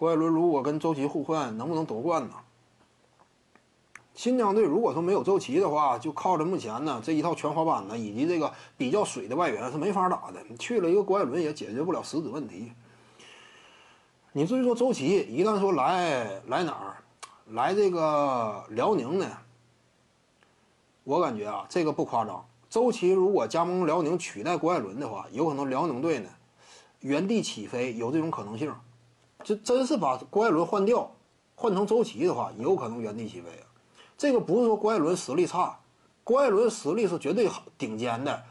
郭艾伦如果跟周琦互换，能不能夺冠呢？新疆队如果说没有周琦的话，就靠着目前呢这一套全滑板呢，以及这个比较水的外援是没法打的。去了一个郭艾伦也解决不了实质问题。你至于说周琦一旦说来来哪儿，来这个辽宁呢？我感觉啊，这个不夸张。周琦如果加盟辽宁取代郭艾伦的话，有可能辽宁队呢原地起飞，有这种可能性。就真是把郭艾伦换掉，换成周琦的话，有可能原地起飞啊。这个不是说郭艾伦实力差，郭艾伦实力是绝对顶尖的，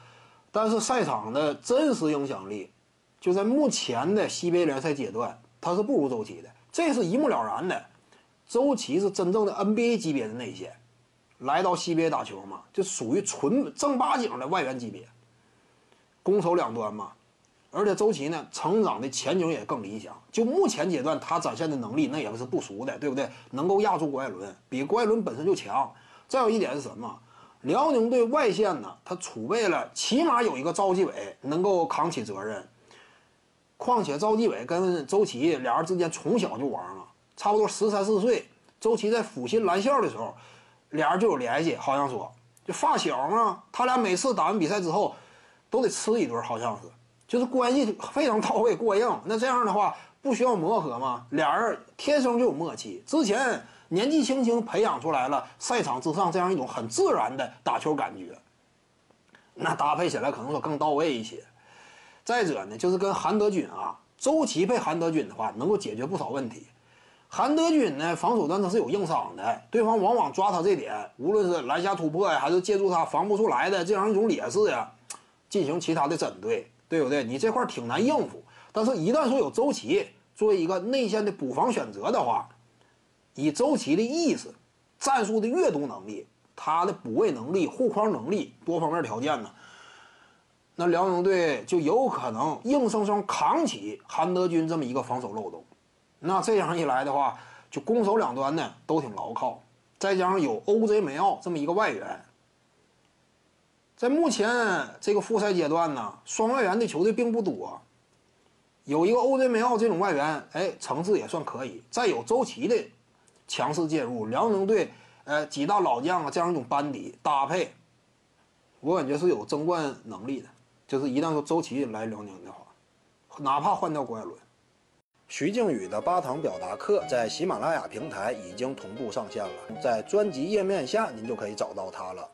但是赛场的真实影响力，就在目前的西北联赛阶段，他是不如周琦的，这是一目了然的。周琦是真正的 NBA 级别的内线，来到西北打球嘛，就属于纯正八经的外援级别，攻守两端嘛。而且周琦呢，成长的前景也更理想。就目前阶段，他展现的能力那也是不俗的，对不对？能够压住郭艾伦，比郭艾伦本身就强。再有一点是什么？辽宁队外线呢，他储备了起码有一个赵继伟能够扛起责任。况且赵继伟跟周琦俩人之间从小就玩了，差不多十三四岁。周琦在阜新蓝校的时候，俩人就有联系，好像说就发小嘛。他俩每次打完比赛之后，都得吃一顿，好像是。就是关系非常到位过硬，那这样的话不需要磨合吗？俩人天生就有默契，之前年纪轻轻培养出来了赛场之上这样一种很自然的打球感觉，那搭配起来可能说更到位一些。再者呢，就是跟韩德君啊，周琦配韩德君的话，能够解决不少问题。韩德君呢，防守端他是有硬伤的，对方往往抓他这点，无论是篮下突破呀，还是借助他防不出来的这样一种劣势呀，进行其他的针对。对不对？你这块挺难应付，但是，一旦说有周琦作为一个内线的补防选择的话，以周琦的意识、战术的阅读能力、他的补位能力、护框能力多方面条件呢，那辽宁队就有可能硬生生扛起韩德君这么一个防守漏洞。那这样一来的话，就攻守两端呢都挺牢靠，再加上有 OJ 梅奥这么一个外援。在目前这个复赛阶段呢，双外援的球队并不多。有一个欧雷梅奥这种外援，哎，层次也算可以。再有周琦的强势介入，辽宁队呃几大老将啊这样一种班底搭配，我感觉是有争冠能力的。就是一旦说周琦来辽宁的话，哪怕换掉郭艾伦，徐静宇的八堂表达课在喜马拉雅平台已经同步上线了，在专辑页面下您就可以找到它了。